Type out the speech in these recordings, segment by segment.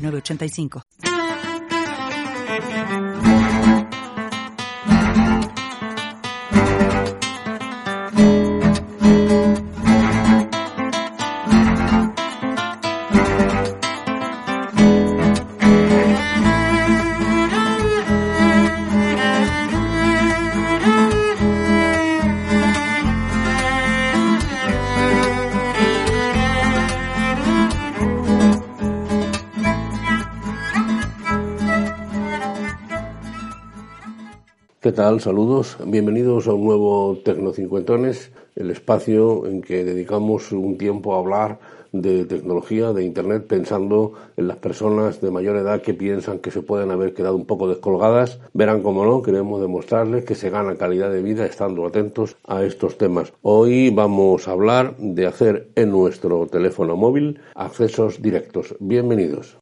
906985. ¿Qué tal? Saludos. Bienvenidos a un nuevo Tecnocincuentones, el espacio en que dedicamos un tiempo a hablar de tecnología, de Internet, pensando en las personas de mayor edad que piensan que se pueden haber quedado un poco descolgadas. Verán cómo no, queremos demostrarles que se gana calidad de vida estando atentos a estos temas. Hoy vamos a hablar de hacer en nuestro teléfono móvil accesos directos. Bienvenidos.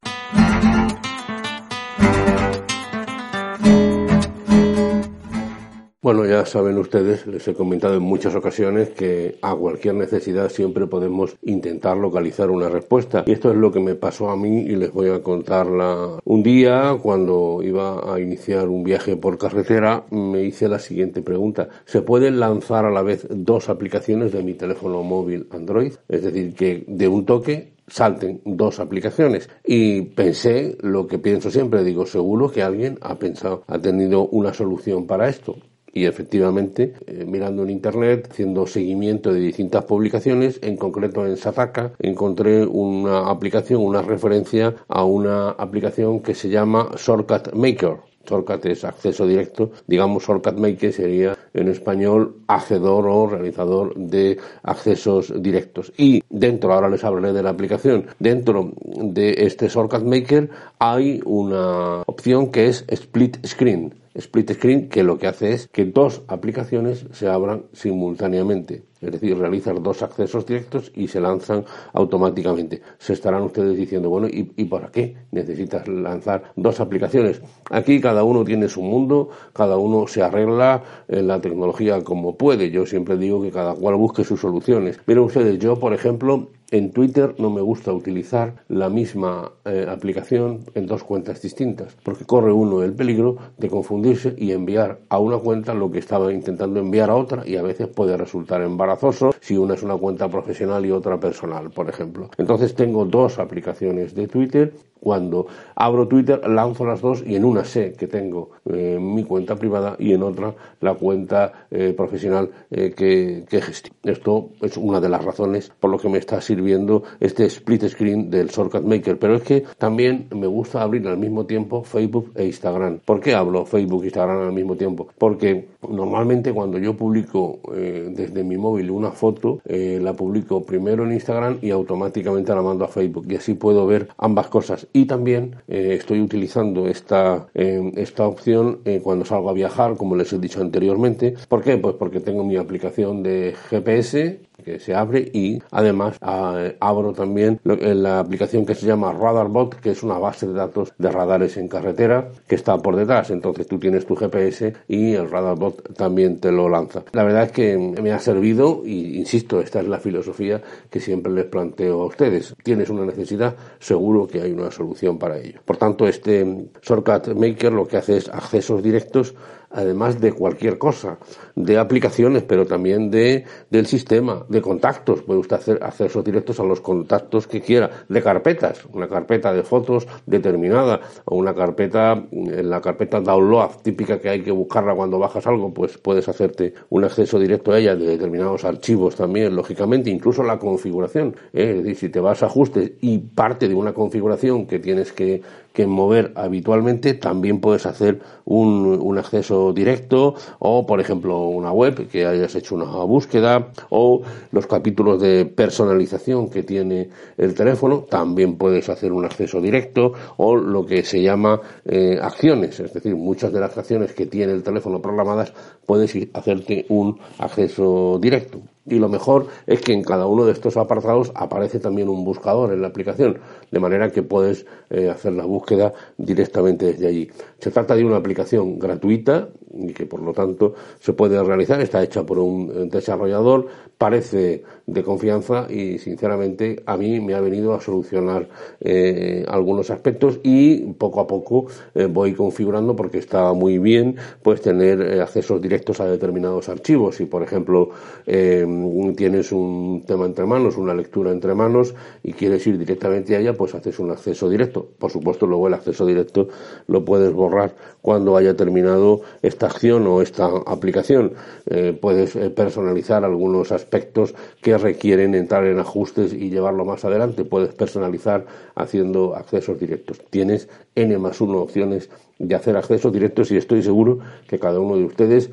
Bueno, ya saben ustedes, les he comentado en muchas ocasiones que a cualquier necesidad siempre podemos intentar localizar una respuesta. Y esto es lo que me pasó a mí y les voy a contarla. Un día, cuando iba a iniciar un viaje por carretera, me hice la siguiente pregunta. ¿Se pueden lanzar a la vez dos aplicaciones de mi teléfono móvil Android? Es decir, que de un toque salten dos aplicaciones y pensé lo que pienso siempre digo seguro que alguien ha pensado ha tenido una solución para esto y efectivamente, eh, mirando en internet, haciendo seguimiento de distintas publicaciones, en concreto en Sataka, encontré una aplicación, una referencia a una aplicación que se llama Shortcut Maker. Shortcut es acceso directo, digamos Shortcut Maker sería en español hacedor o realizador de accesos directos. Y dentro, ahora les hablaré de la aplicación, dentro de este Shortcut Maker hay una opción que es Split Screen split screen que lo que hace es que dos aplicaciones se abran simultáneamente. Es decir, realizar dos accesos directos y se lanzan automáticamente. Se estarán ustedes diciendo, bueno, ¿y, ¿y para qué necesitas lanzar dos aplicaciones? Aquí cada uno tiene su mundo, cada uno se arregla en la tecnología como puede. Yo siempre digo que cada cual busque sus soluciones. Miren ustedes, yo, por ejemplo, en Twitter no me gusta utilizar la misma eh, aplicación en dos cuentas distintas, porque corre uno el peligro de confundirse y enviar a una cuenta lo que estaba intentando enviar a otra y a veces puede resultar embarazoso si una es una cuenta profesional y otra personal, por ejemplo. Entonces tengo dos aplicaciones de Twitter. Cuando abro Twitter lanzo las dos y en una sé que tengo eh, mi cuenta privada y en otra la cuenta eh, profesional que, que gestiono. Esto es una de las razones por lo que me está sirviendo viendo este split screen del Shortcut Maker, pero es que también me gusta abrir al mismo tiempo Facebook e Instagram. ¿Por qué hablo Facebook e Instagram al mismo tiempo? Porque normalmente cuando yo publico eh, desde mi móvil una foto, eh, la publico primero en Instagram y automáticamente la mando a Facebook y así puedo ver ambas cosas. Y también eh, estoy utilizando esta, esta opción cuando salgo a viajar, como les he dicho anteriormente. ¿Por qué? Pues porque tengo mi aplicación de GPS que se abre y además ah, abro también la aplicación que se llama Radarbot, que es una base de datos de radares en carretera que está por detrás. Entonces tú tienes tu GPS y el Radarbot también te lo lanza. La verdad es que me ha servido y insisto, esta es la filosofía que siempre les planteo a ustedes. Tienes una necesidad, seguro que hay una solución para ello. Por tanto, este Shortcut Maker lo que hace es accesos directos además de cualquier cosa, de aplicaciones, pero también de, del sistema, de contactos. Puede usted hacer accesos directos a los contactos que quiera, de carpetas, una carpeta de fotos determinada, o una carpeta, en la carpeta download típica que hay que buscarla cuando bajas algo, pues puedes hacerte un acceso directo a ella de determinados archivos también, lógicamente, incluso la configuración. ¿eh? Es decir, si te vas a ajustes y parte de una configuración que tienes que, que mover habitualmente, también puedes hacer un, un acceso directo o, por ejemplo, una web que hayas hecho una búsqueda o los capítulos de personalización que tiene el teléfono, también puedes hacer un acceso directo o lo que se llama eh, acciones, es decir, muchas de las acciones que tiene el teléfono programadas puedes hacerte un acceso directo. Y lo mejor es que en cada uno de estos apartados aparece también un buscador en la aplicación, de manera que puedes eh, hacer la búsqueda directamente desde allí. Se trata de una aplicación gratuita y que por lo tanto se puede realizar, está hecha por un desarrollador, parece de confianza y sinceramente a mí me ha venido a solucionar eh, algunos aspectos y poco a poco eh, voy configurando porque está muy bien pues tener accesos directos a determinados archivos. Si por ejemplo tienes un tema entre manos, una lectura entre manos y quieres ir directamente a ella, pues haces un acceso directo. Por supuesto, luego el acceso directo lo puedes borrar cuando haya terminado esta acción o esta aplicación. Eh, puedes eh, personalizar algunos aspectos que requieren entrar en ajustes y llevarlo más adelante. Puedes personalizar haciendo accesos directos. Tienes N más 1 opciones de hacer accesos directos y estoy seguro que cada uno de ustedes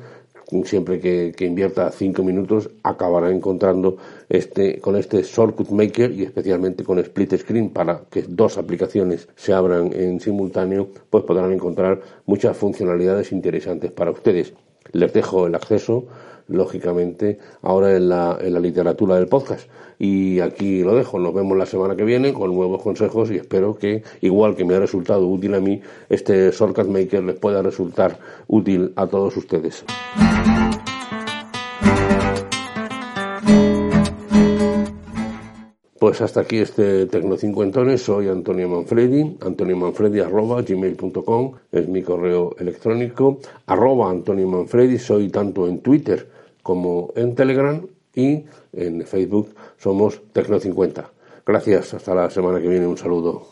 siempre que, invierta cinco minutos acabará encontrando este con este shortcut maker y especialmente con split screen para que dos aplicaciones se abran en simultáneo pues podrán encontrar muchas funcionalidades interesantes para ustedes les dejo el acceso lógicamente ahora en la, en la literatura del podcast y aquí lo dejo, nos vemos la semana que viene con nuevos consejos y espero que, igual que me ha resultado útil a mí, este Shortcut Maker les pueda resultar útil a todos ustedes. Pues hasta aquí este Tecno Cincuentones. Soy Antonio Manfredi, antoniomanfredi.gmail.com es mi correo electrónico. Arroba Antonio Manfredi, soy tanto en Twitter como en Telegram y en Facebook somos Tecno50. Gracias, hasta la semana que viene, un saludo.